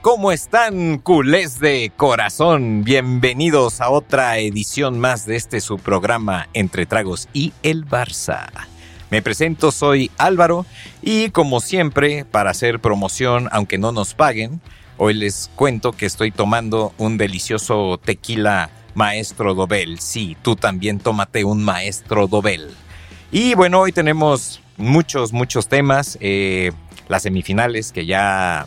¿cómo están, culés de corazón? Bienvenidos a otra edición más de este su programa Entre Tragos y el Barça. Me presento, soy Álvaro y como siempre, para hacer promoción, aunque no nos paguen, hoy les cuento que estoy tomando un delicioso tequila Maestro Dobel. Sí, tú también tómate un Maestro Dobel. Y bueno, hoy tenemos muchos, muchos temas. Eh, las semifinales que ya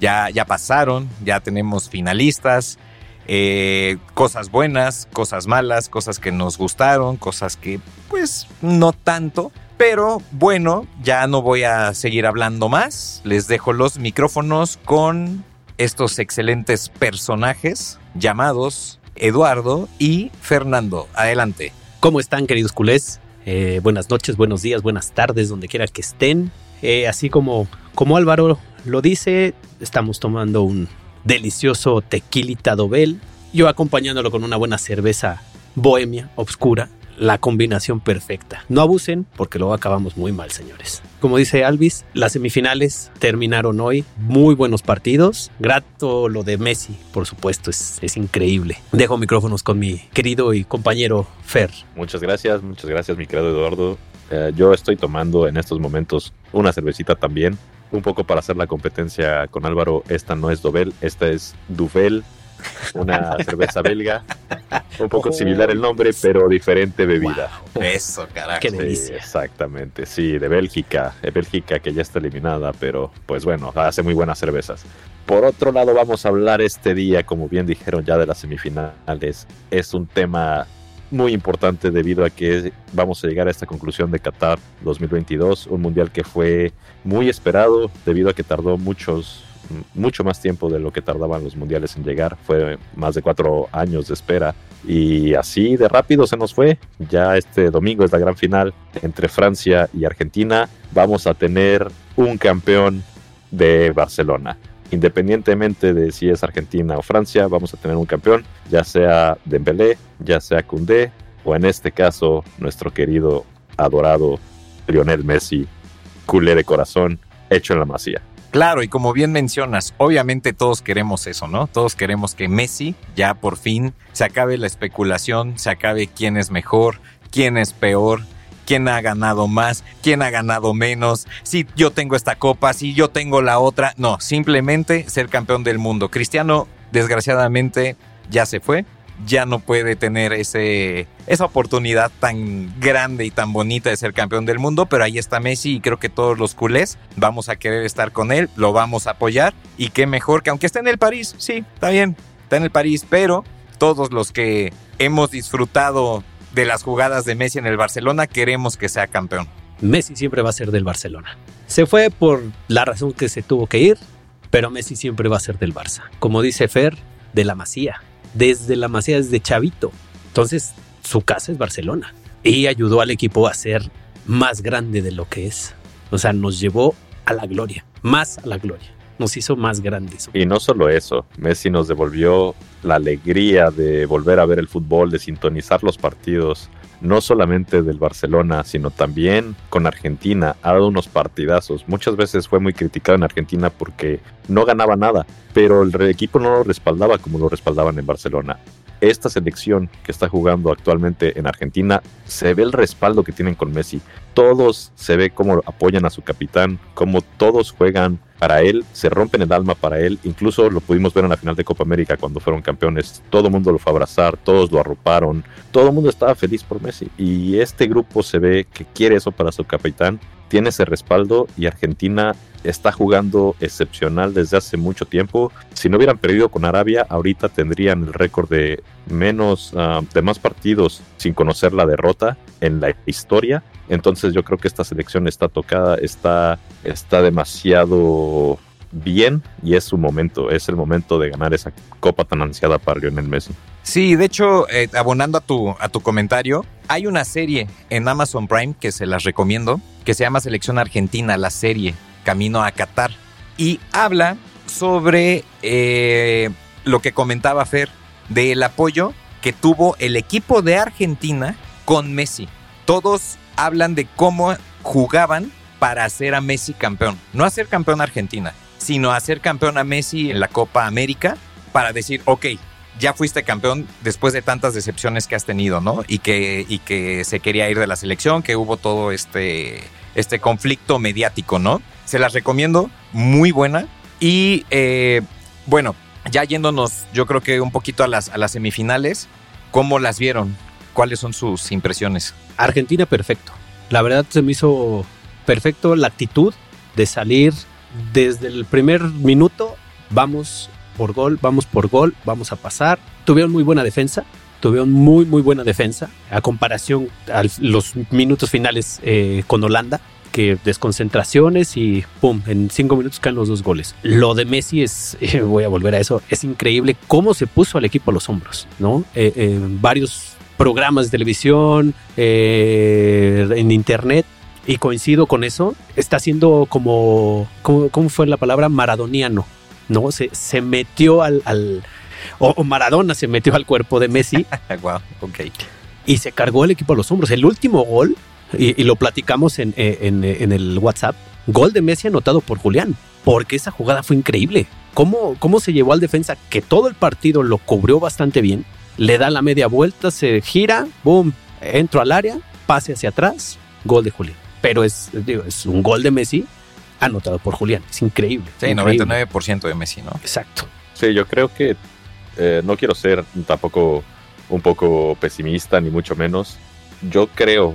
ya, ya pasaron, ya tenemos finalistas, eh, cosas buenas, cosas malas, cosas que nos gustaron, cosas que pues no tanto. Pero bueno, ya no voy a seguir hablando más. Les dejo los micrófonos con estos excelentes personajes llamados Eduardo y Fernando. Adelante. ¿Cómo están, queridos culés? Eh, buenas noches, buenos días, buenas tardes, donde quiera que estén. Eh, así como, como Álvaro lo dice, estamos tomando un delicioso tequilita dobel, yo acompañándolo con una buena cerveza bohemia, obscura, la combinación perfecta. No abusen porque luego acabamos muy mal, señores. Como dice Alvis, las semifinales terminaron hoy. Muy buenos partidos. Grato lo de Messi, por supuesto, es, es increíble. Dejo micrófonos con mi querido y compañero Fer. Muchas gracias, muchas gracias, mi querido Eduardo. Eh, yo estoy tomando en estos momentos una cervecita también un poco para hacer la competencia con Álvaro, esta no es Dobel, esta es Duvel, una cerveza belga. Un poco similar el nombre, pero diferente bebida. eso, carajo. Qué exactamente, sí, de Bélgica. De Bélgica que ya está eliminada, pero pues bueno, hace muy buenas cervezas. Por otro lado, vamos a hablar este día, como bien dijeron ya de las semifinales. Es un tema muy importante debido a que vamos a llegar a esta conclusión de Qatar 2022, un mundial que fue muy esperado debido a que tardó muchos mucho más tiempo de lo que tardaban los mundiales en llegar, fue más de cuatro años de espera y así de rápido se nos fue. Ya este domingo es la gran final entre Francia y Argentina. Vamos a tener un campeón de Barcelona independientemente de si es Argentina o Francia, vamos a tener un campeón, ya sea Dembélé, ya sea Koundé o en este caso nuestro querido adorado Lionel Messi, culé de corazón, hecho en la masía. Claro, y como bien mencionas, obviamente todos queremos eso, ¿no? Todos queremos que Messi ya por fin se acabe la especulación, se acabe quién es mejor, quién es peor, quién ha ganado más, quién ha ganado menos, si yo tengo esta copa, si yo tengo la otra. No, simplemente ser campeón del mundo. Cristiano, desgraciadamente, ya se fue. Ya no puede tener ese, esa oportunidad tan grande y tan bonita de ser campeón del mundo, pero ahí está Messi y creo que todos los culés vamos a querer estar con él, lo vamos a apoyar y qué mejor que aunque esté en el París, sí, está bien, está en el París, pero todos los que hemos disfrutado de las jugadas de Messi en el Barcelona, queremos que sea campeón. Messi siempre va a ser del Barcelona. Se fue por la razón que se tuvo que ir, pero Messi siempre va a ser del Barça. Como dice Fer, de la Masía. Desde la Masía, desde Chavito. Entonces, su casa es Barcelona. Y ayudó al equipo a ser más grande de lo que es. O sea, nos llevó a la gloria, más a la gloria nos hizo más grandes. Y no solo eso, Messi nos devolvió la alegría de volver a ver el fútbol, de sintonizar los partidos, no solamente del Barcelona, sino también con Argentina. Ha dado unos partidazos. Muchas veces fue muy criticado en Argentina porque no ganaba nada, pero el equipo no lo respaldaba como lo respaldaban en Barcelona esta selección que está jugando actualmente en Argentina, se ve el respaldo que tienen con Messi. Todos se ve cómo apoyan a su capitán, cómo todos juegan para él, se rompen el alma para él. Incluso lo pudimos ver en la final de Copa América cuando fueron campeones. Todo el mundo lo fue a abrazar, todos lo arroparon, todo el mundo estaba feliz por Messi. Y este grupo se ve que quiere eso para su capitán, tiene ese respaldo y Argentina está jugando excepcional desde hace mucho tiempo. Si no hubieran perdido con Arabia, ahorita tendrían el récord de menos, ah, de más partidos sin conocer la derrota en la historia. Entonces yo creo que esta selección está tocada, está, está demasiado bien y es su momento, es el momento de ganar esa copa tan ansiada para Lionel Messi. Sí, de hecho, eh, abonando a tu, a tu comentario, hay una serie en Amazon Prime que se las recomiendo, que se llama Selección Argentina, la serie camino a Qatar. Y habla sobre eh, lo que comentaba Fer, del apoyo que tuvo el equipo de Argentina con Messi. Todos hablan de cómo jugaban para hacer a Messi campeón. No hacer campeón Argentina, sino hacer campeón a Messi en la Copa América para decir, ok, ya fuiste campeón después de tantas decepciones que has tenido, ¿no? Y que, y que se quería ir de la selección, que hubo todo este, este conflicto mediático, ¿no? Se las recomiendo, muy buena. Y eh, bueno, ya yéndonos, yo creo que un poquito a las, a las semifinales, ¿cómo las vieron? ¿Cuáles son sus impresiones? Argentina perfecto. La verdad se me hizo perfecto la actitud de salir desde el primer minuto, vamos por gol, vamos por gol, vamos a pasar. Tuvieron muy buena defensa, tuvieron muy, muy buena defensa a comparación a los minutos finales eh, con Holanda que desconcentraciones y pum, en cinco minutos caen los dos goles. Lo de Messi es, eh, voy a volver a eso, es increíble cómo se puso al equipo a los hombros, ¿no? Eh, varios programas de televisión, en internet, y coincido con eso, está siendo como, ¿cómo, fue la palabra? Maradoniano, ¿no? Se, se metió al, al o, Maradona se metió al cuerpo de Messi. wow, ok. Y se cargó el equipo a los hombros. El último gol, y, lo platicamos en, en, en, el WhatsApp, gol de Messi anotado por Julián, porque esa jugada fue increíble. ¿Cómo, cómo se llevó al defensa que todo el partido lo cubrió bastante bien? Le da la media vuelta, se gira, boom, entro al área, pase hacia atrás, gol de Julián pero es, digo, es un gol de Messi anotado por Julián. Es increíble. Sí, 99% de Messi, ¿no? Exacto. Sí, yo creo que eh, no quiero ser tampoco un poco pesimista, ni mucho menos. Yo creo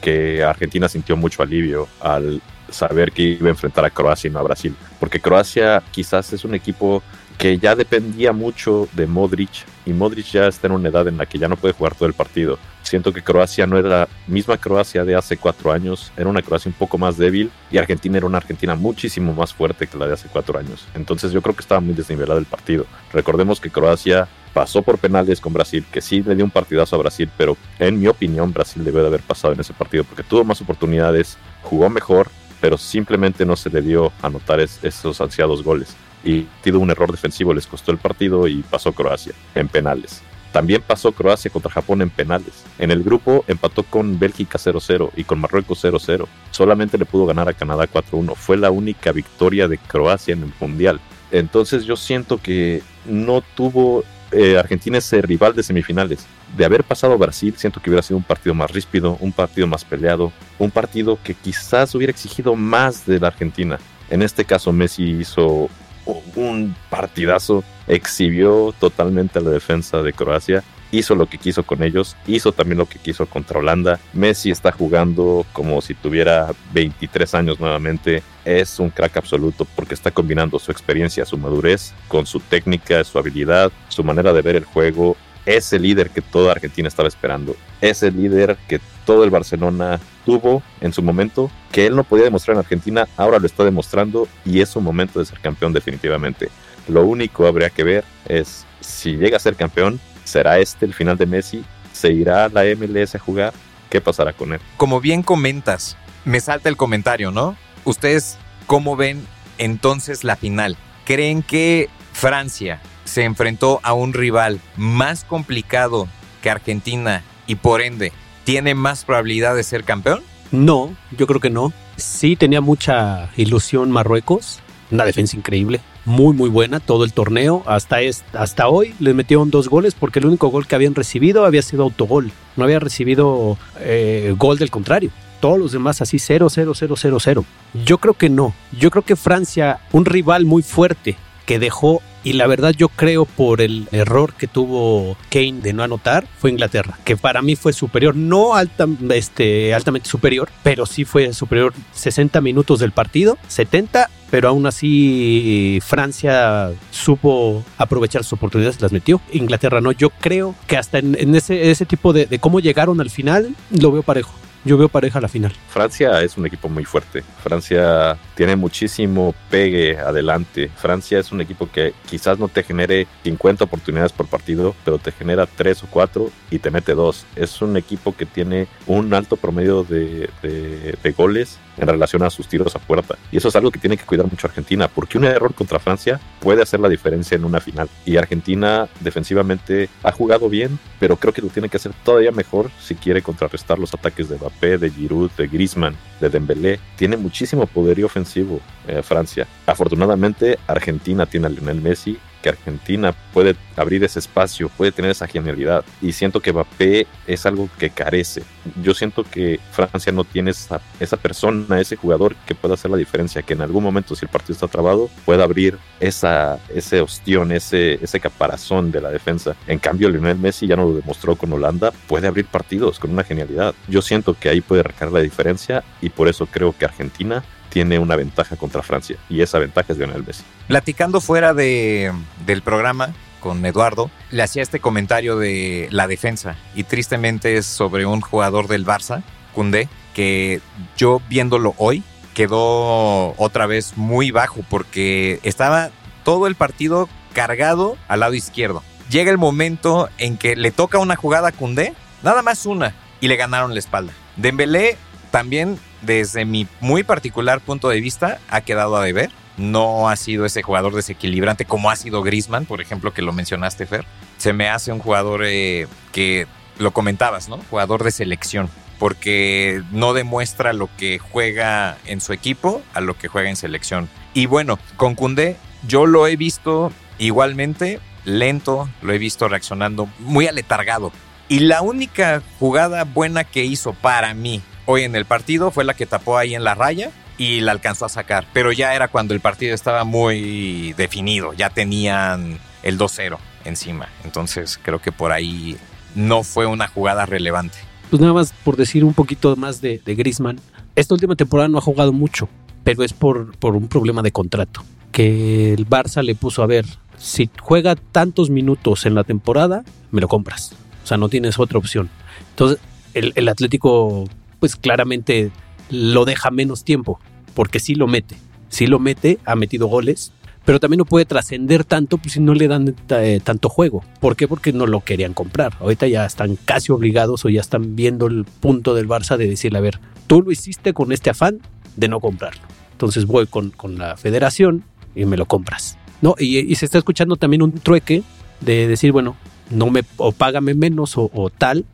que Argentina sintió mucho alivio al saber que iba a enfrentar a Croacia y no a Brasil. Porque Croacia quizás es un equipo que ya dependía mucho de Modric y Modric ya está en una edad en la que ya no puede jugar todo el partido. Siento que Croacia no era la misma Croacia de hace cuatro años, era una Croacia un poco más débil y Argentina era una Argentina muchísimo más fuerte que la de hace cuatro años. Entonces yo creo que estaba muy desnivelado el partido. Recordemos que Croacia pasó por penales con Brasil, que sí le dio un partidazo a Brasil, pero en mi opinión Brasil debe de haber pasado en ese partido porque tuvo más oportunidades, jugó mejor, pero simplemente no se le dio anotar esos ansiados goles y tuvo un error defensivo, les costó el partido y pasó Croacia en penales. También pasó Croacia contra Japón en penales. En el grupo empató con Bélgica 0-0 y con Marruecos 0-0. Solamente le pudo ganar a Canadá 4-1. Fue la única victoria de Croacia en el Mundial. Entonces yo siento que no tuvo eh, Argentina ese rival de semifinales. De haber pasado a Brasil, siento que hubiera sido un partido más ríspido, un partido más peleado, un partido que quizás hubiera exigido más de la Argentina. En este caso Messi hizo un partidazo, exhibió totalmente la defensa de Croacia, hizo lo que quiso con ellos, hizo también lo que quiso contra Holanda. Messi está jugando como si tuviera 23 años nuevamente. Es un crack absoluto porque está combinando su experiencia, su madurez con su técnica, su habilidad, su manera de ver el juego. Es el líder que toda Argentina estaba esperando. Es el líder que todo el Barcelona tuvo en su momento, que él no podía demostrar en Argentina, ahora lo está demostrando y es su momento de ser campeón definitivamente. Lo único habría que ver es si llega a ser campeón, ¿será este el final de Messi? ¿Se irá a la MLS a jugar? ¿Qué pasará con él? Como bien comentas, me salta el comentario, ¿no? ¿Ustedes cómo ven entonces la final? ¿Creen que Francia se enfrentó a un rival más complicado que Argentina y por ende ¿tiene más probabilidad de ser campeón? No, yo creo que no. Sí tenía mucha ilusión Marruecos, una defensa increíble, muy muy buena todo el torneo. Hasta, hasta hoy les metieron dos goles porque el único gol que habían recibido había sido autogol, no había recibido eh, gol del contrario. Todos los demás así 0, 0, 0, 0, 0. Yo creo que no. Yo creo que Francia, un rival muy fuerte que dejó y la verdad yo creo por el error que tuvo Kane de no anotar fue Inglaterra, que para mí fue superior, no alta, este, altamente superior, pero sí fue superior 60 minutos del partido, 70, pero aún así Francia supo aprovechar sus oportunidades las metió. Inglaterra no, yo creo que hasta en, ese, ese tipo de, de cómo llegaron al final lo veo parejo yo veo pareja a la final. Francia es un equipo muy fuerte. Francia tiene muchísimo pegue adelante. Francia es un equipo que quizás no te genere 50 oportunidades por partido, pero te genera 3 o 4 y te mete 2. Es un equipo que tiene un alto promedio de, de goles en relación a sus tiros a puerta. Y eso es algo que tiene que cuidar mucho Argentina, porque un error contra Francia puede hacer la diferencia en una final. Y Argentina defensivamente ha jugado bien, pero creo que lo tiene que hacer todavía mejor si quiere contrarrestar los ataques de Mbappé. De Giroud, de Griezmann, de Dembélé, tiene muchísimo poderío ofensivo eh, Francia. Afortunadamente, Argentina tiene a Lionel Messi, que Argentina puede abrir ese espacio, puede tener esa genialidad. Y siento que Mbappé es algo que carece. Yo siento que Francia no tiene esa, esa persona, ese jugador que pueda hacer la diferencia, que en algún momento, si el partido está trabado, pueda abrir esa, ese ostión, ese, ese caparazón de la defensa. En cambio, Lionel Messi ya no lo demostró con Holanda, puede abrir partidos con una genialidad. Yo siento que ahí puede recargar la diferencia y por eso creo que Argentina tiene una ventaja contra Francia y esa ventaja es Lionel Messi. Platicando fuera de, del programa con Eduardo, le hacía este comentario de la defensa y tristemente es sobre un jugador del Barça, Cundé, que yo viéndolo hoy quedó otra vez muy bajo porque estaba todo el partido cargado al lado izquierdo. Llega el momento en que le toca una jugada a Cundé, nada más una, y le ganaron la espalda. Dembélé también desde mi muy particular punto de vista, ha quedado a deber. No ha sido ese jugador desequilibrante como ha sido Grisman, por ejemplo, que lo mencionaste, Fer. Se me hace un jugador eh, que lo comentabas, ¿no? Jugador de selección, porque no demuestra lo que juega en su equipo a lo que juega en selección. Y bueno, con Cundé, yo lo he visto igualmente lento, lo he visto reaccionando muy aletargado. Y la única jugada buena que hizo para mí hoy en el partido fue la que tapó ahí en la raya y la alcanzó a sacar. Pero ya era cuando el partido estaba muy definido, ya tenían el 2-0 encima. Entonces creo que por ahí no fue una jugada relevante. Pues nada más por decir un poquito más de, de Grisman. Esta última temporada no ha jugado mucho, pero es por, por un problema de contrato. Que el Barça le puso a ver, si juega tantos minutos en la temporada, me lo compras. O sea, no tienes otra opción. Entonces, el, el Atlético pues claramente lo deja menos tiempo, porque sí lo mete, sí lo mete, ha metido goles, pero también no puede trascender tanto pues, si no le dan eh, tanto juego. ¿Por qué? Porque no lo querían comprar. Ahorita ya están casi obligados o ya están viendo el punto del Barça de decirle, a ver, tú lo hiciste con este afán de no comprarlo. Entonces voy con, con la federación y me lo compras. ¿No? Y, se está escuchando también un trueque de decir, bueno, no me, o págame menos o, o tal,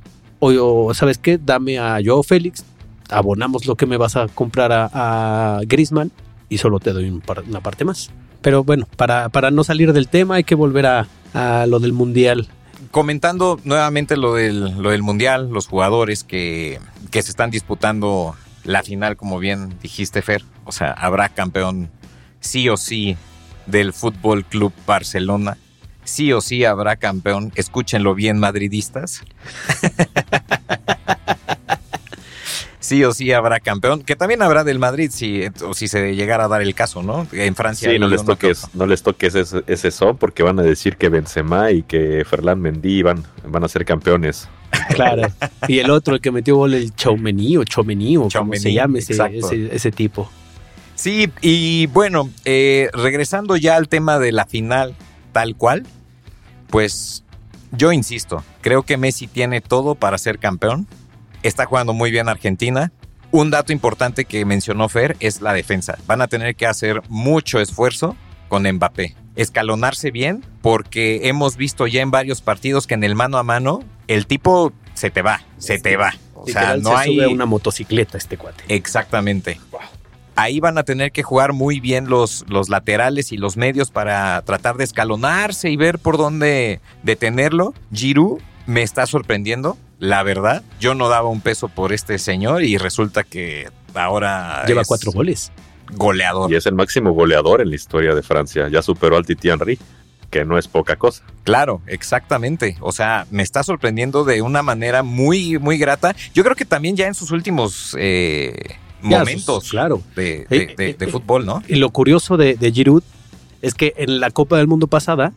o, ¿sabes qué? Dame a Joao Félix, abonamos lo que me vas a comprar a, a Grisman y solo te doy una parte más. Pero bueno, para, para no salir del tema hay que volver a, a lo del Mundial. Comentando nuevamente lo del, lo del Mundial, los jugadores que, que se están disputando la final, como bien dijiste, Fer. O sea, habrá campeón sí o sí del Fútbol Club Barcelona sí o sí habrá campeón. Escúchenlo bien, madridistas. sí o sí habrá campeón, que también habrá del Madrid si, o si se llegara a dar el caso, ¿no? En Francia. Sí, no les, toques, no les toques ese, ese, son porque van a decir que Benzema y que Ferland Mendy van, van a ser campeones. Claro. Y el otro, el que metió gol, el Chaumení o Chomení o como se llame ese, ese, ese, tipo. Sí, y bueno, eh, regresando ya al tema de la final, tal cual, pues yo insisto, creo que Messi tiene todo para ser campeón. Está jugando muy bien Argentina. Un dato importante que mencionó Fer es la defensa. Van a tener que hacer mucho esfuerzo con Mbappé. Escalonarse bien porque hemos visto ya en varios partidos que en el mano a mano el tipo se te va, se te va. O sea, no hay una motocicleta este cuate. Exactamente. Wow ahí van a tener que jugar muy bien los, los laterales y los medios para tratar de escalonarse y ver por dónde detenerlo. Giroud me está sorprendiendo, la verdad. Yo no daba un peso por este señor y resulta que ahora... Lleva cuatro goles. Goleador. Y es el máximo goleador en la historia de Francia. Ya superó al Titi Henry que no es poca cosa. Claro, exactamente. O sea, me está sorprendiendo de una manera muy, muy grata. Yo creo que también ya en sus últimos eh, momentos claro. de, de, fútbol, ¿no? Y lo curioso de, de Giroud es que en la Copa del Mundo pasada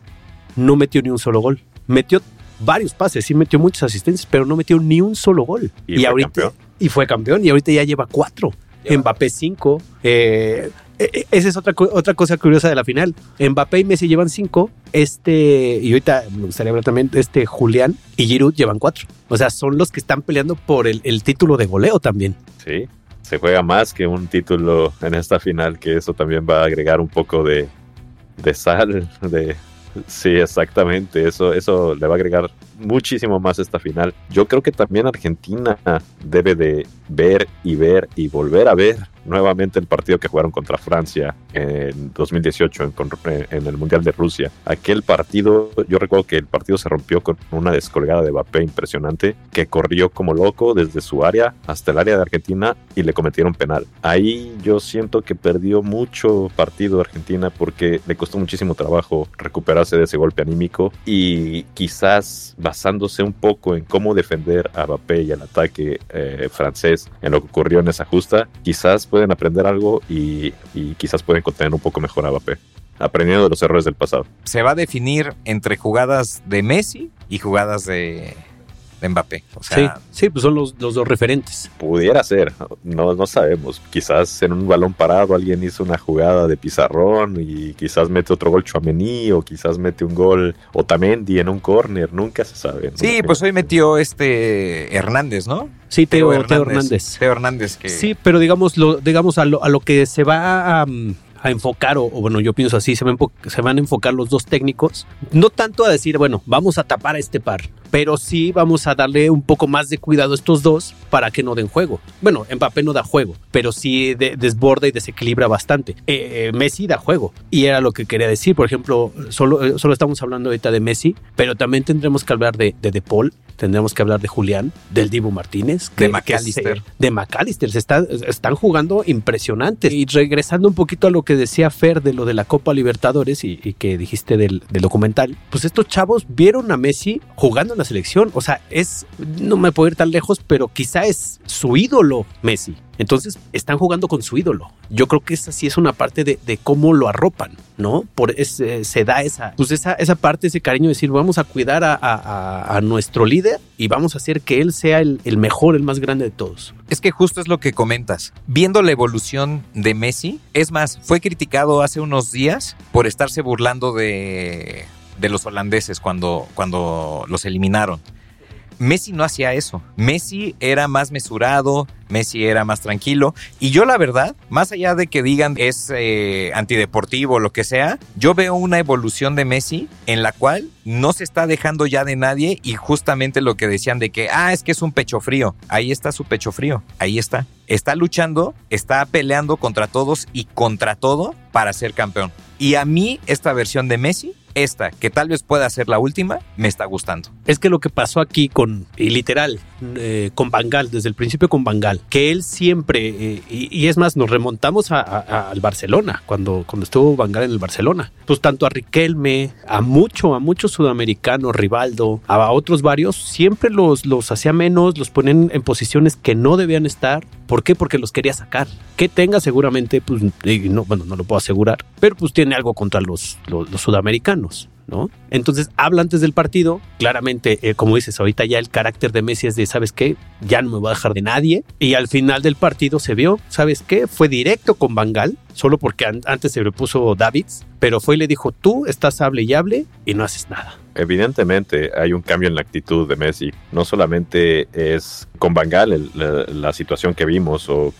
no metió ni un solo gol. Metió varios pases, sí metió muchas asistencias, pero no metió ni un solo gol. Y, fue ahorita campeón. y fue campeón y ahorita ya lleva cuatro. Mbappé cinco. Eh, eh, esa es otra, otra cosa curiosa de la final. Mbappé y Messi llevan cinco. Este, y ahorita me gustaría hablar también, este Julián y Giroud llevan cuatro. O sea, son los que están peleando por el, el título de goleo también. Sí se juega más que un título en esta final, que eso también va a agregar un poco de, de sal, de sí, exactamente, eso, eso le va a agregar muchísimo más esta final. Yo creo que también Argentina debe de ver y ver y volver a ver nuevamente el partido que jugaron contra Francia en 2018 en, el Mundial de Rusia. Aquel partido, yo recuerdo que el partido se rompió con una descolgada de Mbappé impresionante que corrió como loco desde su área hasta el área de Argentina y le cometieron penal. Ahí yo siento que perdió mucho partido Argentina porque le costó muchísimo trabajo recuperarse de ese golpe anímico y quizás basándose un poco en cómo defender a Mbappé y al ataque eh, francés en lo que ocurrió en esa justa, quizás pueden aprender algo y, quizás pueden contener un poco mejor a Mbappé aprendiendo de los errores del pasado. Se va a definir entre jugadas de Messi y jugadas de, Mbappé. sí, sí, pues son los, dos referentes. Pudiera ser, no, no sabemos. Quizás en un balón parado alguien hizo una jugada de pizarrón y quizás mete otro gol Chuamení o quizás mete un gol Otamendi en un córner, nunca se sabe. Sí, pues hoy metió este Hernández, ¿no? Sí, Teo, Hernández. Teo Hernández. que... Sí, pero digamos, lo, digamos a, lo, a lo que se va a a enfocar, o, bueno, yo pienso así, se, se van a enfocar los dos técnicos, no tanto a decir, bueno, vamos a tapar a este par, pero sí vamos a darle un poco más de cuidado a estos dos para que no den juego. Bueno, Mbappé no da juego, pero sí desborda y desequilibra bastante. Eh, eh, Messi da juego y era lo que quería decir. Por ejemplo, solo, eh, solo estamos hablando ahorita de Messi, pero también tendremos que hablar de De, de Paul, tendremos que hablar de Julián, del Dibu Martínez, de McAllister. de McAllister, se están jugando impresionantes. Y regresando un poquito a lo que decía Fer de lo de la Copa Libertadores y, que dijiste del, documental, pues estos chavos vieron a Messi jugando en la selección. O sea, es, no me puedo ir tan lejos, pero quizá es su ídolo Messi. Entonces están jugando con su ídolo. Yo creo que esa sí es una parte de, cómo lo arropan, ¿no? Por ese, se da esa, pues esa, esa parte, ese cariño de decir, vamos a cuidar a, nuestro líder y vamos a hacer que él sea el, el, mejor, el más grande de todos. Es que justo es lo que comentas. Viendo la evolución de Messi, es más, fue criticado hace unos días por estarse burlando de, de los holandeses cuando, cuando los eliminaron. Messi no hacía eso. Messi era más mesurado, Messi era más tranquilo. Y yo la verdad, más allá de que digan es eh, antideportivo o lo que sea, yo veo una evolución de Messi en la cual no se está dejando ya de nadie y justamente lo que decían de que, ah, es que es un pecho frío. Ahí está su pecho frío, ahí está. Está luchando, está peleando contra todos y contra todo para ser campeón. Y a mí esta versión de Messi esta, que tal vez pueda ser la última, me está gustando. Es que lo que pasó aquí con, y literal, eh, con Bangal, desde el principio con Bangal, que él siempre, eh, y, es más, nos remontamos al Barcelona, cuando, cuando estuvo Bangal en el Barcelona. Pues tanto a Riquelme, a mucho, a muchos sudamericanos, Rivaldo, a otros varios, siempre los, los hacía menos, los ponen en posiciones que no debían estar. ¿Por qué? Porque los quería sacar. Que tenga seguramente, pues, no, bueno, no lo puedo asegurar, pero pues tiene algo contra los, los sudamericanos. ¿No? Entonces habla antes del partido, claramente, eh, como dices, ahorita ya el carácter de Messi es de, ¿sabes qué? Ya no me voy a dejar de nadie. Y al final del partido se vio, ¿sabes qué? Fue directo con Bangal, solo porque antes se le puso Davids, pero fue y le dijo, tú estás hable y hable y no haces nada. Evidentemente hay un cambio en la actitud de Messi. No solamente es con Bangal la, situación que vimos o,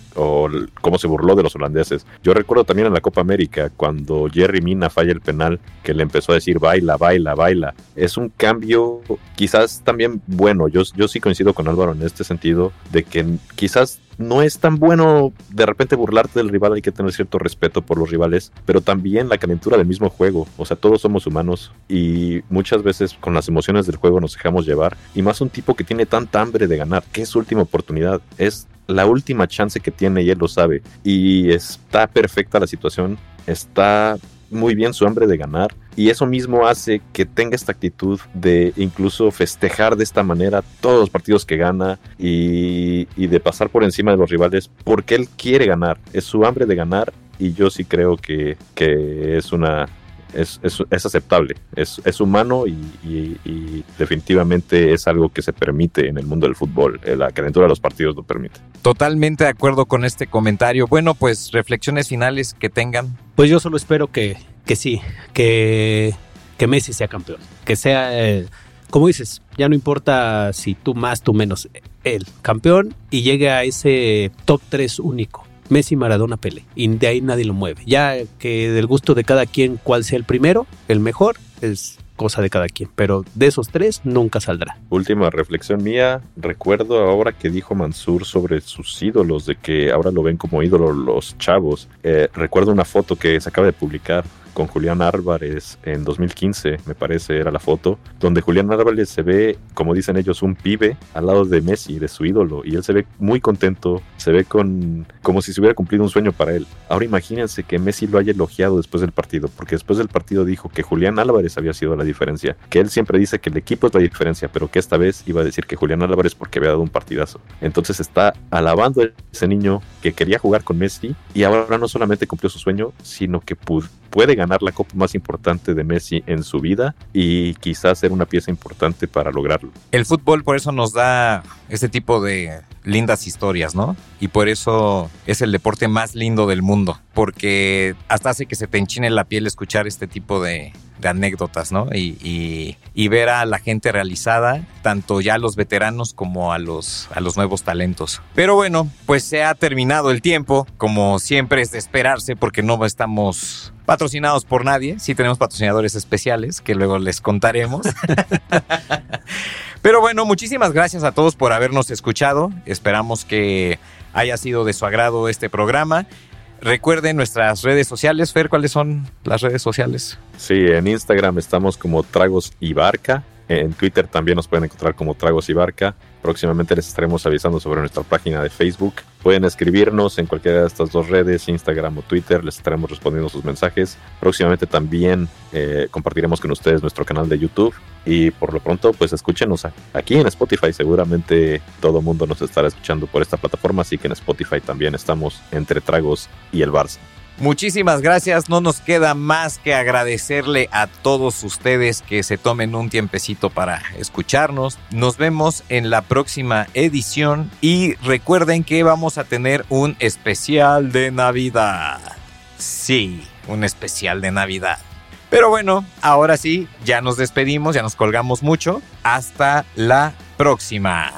cómo se burló de los holandeses. Yo recuerdo también en la Copa América cuando Jerry Mina falla el penal que le empezó a decir baila, baila, baila. Es un cambio quizás también bueno. Yo, yo sí coincido con Álvaro en este sentido de que quizás no es tan bueno de repente burlarte del rival, hay que tener cierto respeto por los rivales, pero también la calentura del mismo juego, o sea, todos somos humanos y muchas veces con las emociones del juego nos dejamos llevar, y más un tipo que tiene tanta hambre de ganar, es su última oportunidad, es la última chance que tiene y él lo sabe, y está perfecta la situación, está muy bien su hambre de ganar y eso mismo hace que tenga esta actitud de incluso festejar de esta manera todos los partidos que gana y, de pasar por encima de los rivales porque él quiere ganar, es su hambre de ganar y yo sí creo que, que es una es, es, aceptable, es, es humano y, definitivamente es algo que se permite en el mundo del fútbol. Eh, la calentura de los partidos lo permite. Totalmente de acuerdo con este comentario. Bueno, pues reflexiones finales que tengan. Pues yo solo espero que, que sí, que, que Messi sea campeón, que sea, eh, como dices, ya no importa si tú más, tú menos, él, campeón y llegue a ese top 3 único Messi, Maradona, Pele. Y de ahí nadie lo mueve. Ya que del gusto de cada quien cuál sea el primero, el mejor, es cosa de cada quien, pero de esos tres nunca saldrá. Última reflexión mía, recuerdo ahora que dijo Mansur sobre sus ídolos, de que ahora lo ven como ídolo los chavos. Eh, recuerdo una foto que se acaba de publicar con Julián Álvarez en 2015, me parece, era la foto, donde Julián Álvarez se ve, como dicen ellos, un pibe al lado de Messi, de su ídolo, y él se ve muy contento, se ve con como si se hubiera cumplido un sueño para él. Ahora imagínense que Messi lo haya elogiado después del partido, porque después del partido dijo que Julián Álvarez había sido la diferencia, que él siempre dice que el equipo es la diferencia, pero que esta vez iba a decir que Julián Álvarez porque había dado un partidazo. Entonces está alabando a ese niño que quería jugar con Messi y ahora no solamente cumplió su sueño, sino que puede ganar la copa más importante de Messi en su vida y quizás ser una pieza importante para lograrlo. El fútbol por eso nos da este tipo de lindas historias, ¿no? Y por eso es el deporte más lindo del mundo, porque hasta hace que se te enchine la piel escuchar este tipo de, anécdotas, ¿no? Y, ver a la gente realizada, tanto ya a los veteranos como a los, a los nuevos talentos. Pero bueno, pues se ha terminado el tiempo, como siempre es de esperarse, porque no estamos patrocinados por nadie, sí tenemos patrocinadores especiales que luego les contaremos. Pero bueno, muchísimas gracias a todos por habernos escuchado. Esperamos que haya sido de su agrado este programa. Recuerden nuestras redes sociales. Fer, ¿cuáles son las redes sociales? Sí, en Instagram estamos como Tragos y Barca. En Twitter también nos pueden encontrar como Tragos y Barca. Próximamente les estaremos avisando sobre nuestra página de Facebook. Pueden escribirnos en cualquiera de estas dos redes, Instagram o Twitter, les estaremos respondiendo sus mensajes. Próximamente también eh, compartiremos con ustedes nuestro canal de YouTube y por lo pronto pues escúchenos aquí en Spotify. Seguramente todo mundo nos estará escuchando por esta plataforma, así que en Spotify también estamos entre Tragos y el Barça. Muchísimas gracias. No nos queda más que agradecerle a todos ustedes que se tomen un tiempecito para escucharnos. Nos vemos en la próxima edición y recuerden que vamos a tener un especial de Navidad. Sí, un especial de Navidad. Pero bueno, ahora sí, ya nos despedimos, ya nos colgamos mucho. Hasta la próxima.